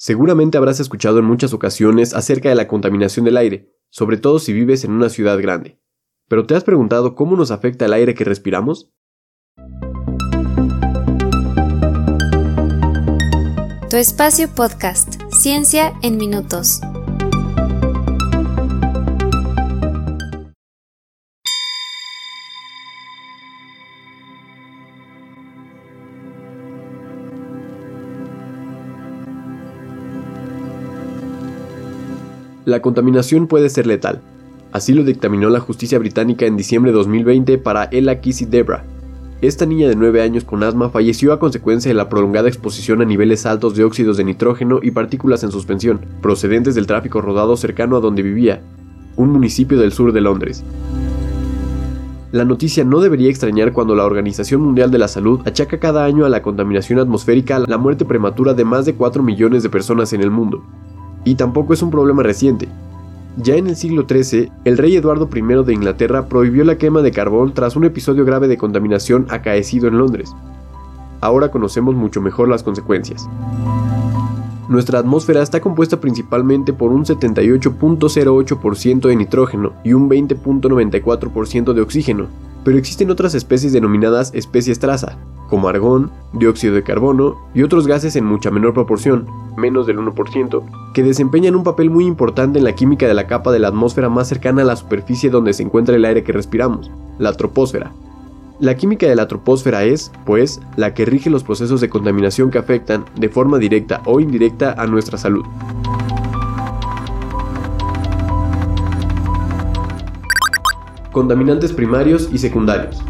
Seguramente habrás escuchado en muchas ocasiones acerca de la contaminación del aire, sobre todo si vives en una ciudad grande. Pero ¿te has preguntado cómo nos afecta el aire que respiramos? Tu espacio podcast, Ciencia en Minutos. La contaminación puede ser letal. Así lo dictaminó la justicia británica en diciembre de 2020 para Ella Kissy Debra. Esta niña de 9 años con asma falleció a consecuencia de la prolongada exposición a niveles altos de óxidos de nitrógeno y partículas en suspensión, procedentes del tráfico rodado cercano a donde vivía, un municipio del sur de Londres. La noticia no debería extrañar cuando la Organización Mundial de la Salud achaca cada año a la contaminación atmosférica la muerte prematura de más de 4 millones de personas en el mundo, y tampoco es un problema reciente. Ya en el siglo XIII, el rey Eduardo I de Inglaterra prohibió la quema de carbón tras un episodio grave de contaminación acaecido en Londres. Ahora conocemos mucho mejor las consecuencias. Nuestra atmósfera está compuesta principalmente por un 78.08% de nitrógeno y un 20.94% de oxígeno, pero existen otras especies denominadas especies traza, como argón, dióxido de carbono y otros gases en mucha menor proporción, menos del 1%, que desempeñan un papel muy importante en la química de la capa de la atmósfera más cercana a la superficie donde se encuentra el aire que respiramos, la troposfera. La química de la troposfera es, pues, la que rige los procesos de contaminación que afectan, de forma directa o indirecta, a nuestra salud. Contaminantes primarios y secundarios.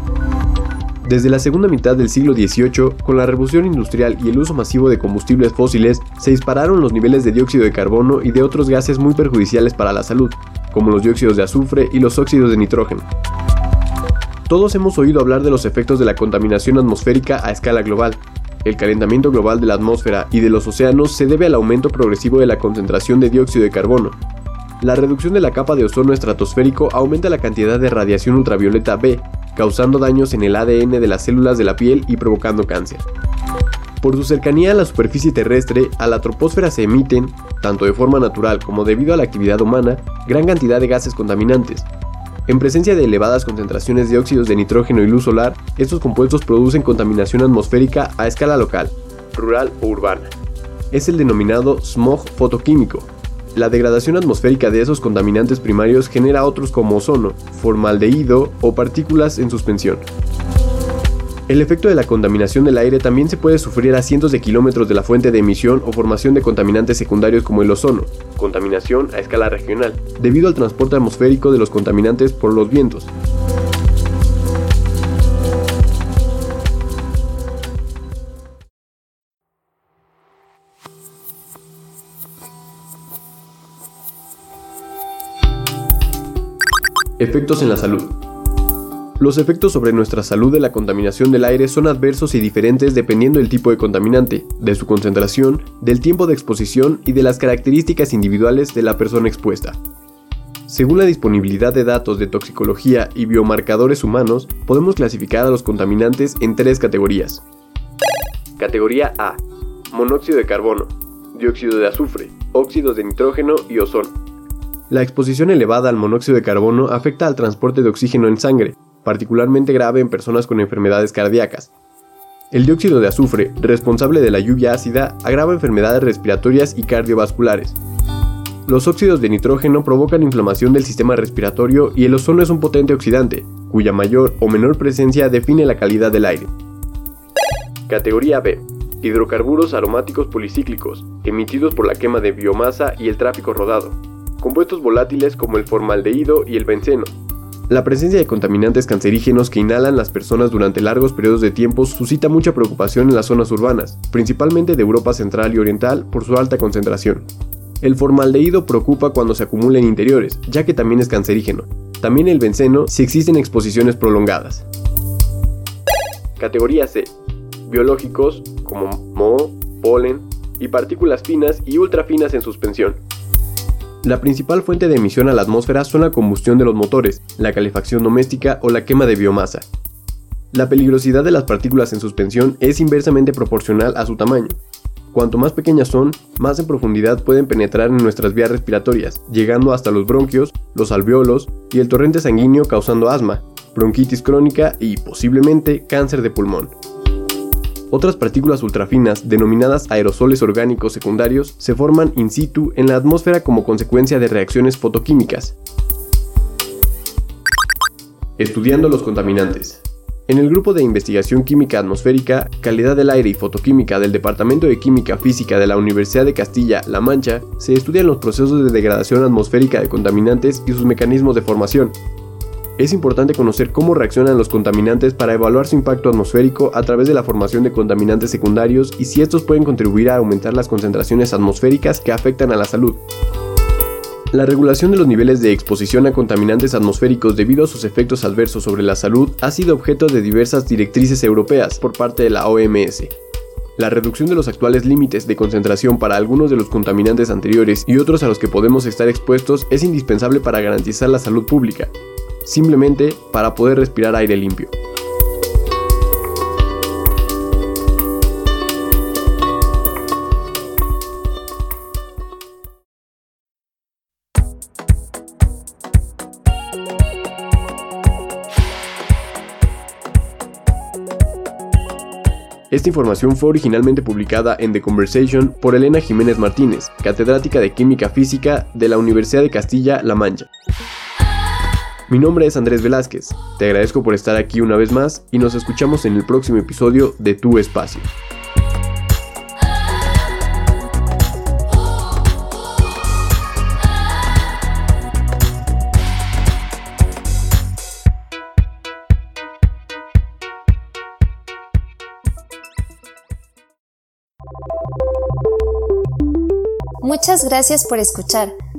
Desde la segunda mitad del siglo XVIII, con la revolución industrial y el uso masivo de combustibles fósiles, se dispararon los niveles de dióxido de carbono y de otros gases muy perjudiciales para la salud, como los dióxidos de azufre y los óxidos de nitrógeno. Todos hemos oído hablar de los efectos de la contaminación atmosférica a escala global. El calentamiento global de la atmósfera y de los océanos se debe al aumento progresivo de la concentración de dióxido de carbono, la reducción de la capa de ozono estratosférico aumenta la cantidad de radiación ultravioleta B, causando daños en el ADN de las células de la piel y provocando cáncer. Por su cercanía a la superficie terrestre, a la troposfera se emiten, tanto de forma natural como debido a la actividad humana, gran cantidad de gases contaminantes. En presencia de elevadas concentraciones de óxidos de nitrógeno y luz solar, estos compuestos producen contaminación atmosférica a escala local, rural o urbana. Es el denominado smog fotoquímico, la degradación atmosférica de esos contaminantes primarios genera otros como ozono, formaldehído o partículas en suspensión. El efecto de la contaminación del aire también se puede sufrir a cientos de kilómetros de la fuente de emisión o formación de contaminantes secundarios como el ozono, contaminación a escala regional, debido al transporte atmosférico de los contaminantes por los vientos. Efectos en la salud. Los efectos sobre nuestra salud de la contaminación del aire son adversos y diferentes dependiendo del tipo de contaminante, de su concentración, del tiempo de exposición y de las características individuales de la persona expuesta. Según la disponibilidad de datos de toxicología y biomarcadores humanos, podemos clasificar a los contaminantes en tres categorías. Categoría A. Monóxido de carbono, dióxido de azufre, óxidos de nitrógeno y ozono. La exposición elevada al monóxido de carbono afecta al transporte de oxígeno en sangre, particularmente grave en personas con enfermedades cardíacas. El dióxido de azufre, responsable de la lluvia ácida, agrava enfermedades respiratorias y cardiovasculares. Los óxidos de nitrógeno provocan inflamación del sistema respiratorio y el ozono es un potente oxidante, cuya mayor o menor presencia define la calidad del aire. Categoría B. Hidrocarburos aromáticos policíclicos, emitidos por la quema de biomasa y el tráfico rodado compuestos volátiles como el formaldehído y el benceno. La presencia de contaminantes cancerígenos que inhalan las personas durante largos periodos de tiempo suscita mucha preocupación en las zonas urbanas, principalmente de Europa Central y Oriental por su alta concentración. El formaldehído preocupa cuando se acumula en interiores, ya que también es cancerígeno. También el benceno si existen exposiciones prolongadas. Categoría C. Biológicos como moho, polen y partículas finas y ultrafinas en suspensión. La principal fuente de emisión a la atmósfera son la combustión de los motores, la calefacción doméstica o la quema de biomasa. La peligrosidad de las partículas en suspensión es inversamente proporcional a su tamaño. Cuanto más pequeñas son, más en profundidad pueden penetrar en nuestras vías respiratorias, llegando hasta los bronquios, los alveolos y el torrente sanguíneo causando asma, bronquitis crónica y, posiblemente, cáncer de pulmón. Otras partículas ultrafinas, denominadas aerosoles orgánicos secundarios, se forman in situ en la atmósfera como consecuencia de reacciones fotoquímicas. Estudiando los contaminantes. En el grupo de investigación química atmosférica, calidad del aire y fotoquímica del Departamento de Química Física de la Universidad de Castilla-La Mancha, se estudian los procesos de degradación atmosférica de contaminantes y sus mecanismos de formación, es importante conocer cómo reaccionan los contaminantes para evaluar su impacto atmosférico a través de la formación de contaminantes secundarios y si estos pueden contribuir a aumentar las concentraciones atmosféricas que afectan a la salud. La regulación de los niveles de exposición a contaminantes atmosféricos debido a sus efectos adversos sobre la salud ha sido objeto de diversas directrices europeas por parte de la OMS. La reducción de los actuales límites de concentración para algunos de los contaminantes anteriores y otros a los que podemos estar expuestos es indispensable para garantizar la salud pública, simplemente para poder respirar aire limpio. Esta información fue originalmente publicada en The Conversation por Elena Jiménez Martínez, catedrática de Química Física de la Universidad de Castilla-La Mancha. Mi nombre es Andrés Velázquez, te agradezco por estar aquí una vez más y nos escuchamos en el próximo episodio de Tu Espacio. Muchas gracias por escuchar.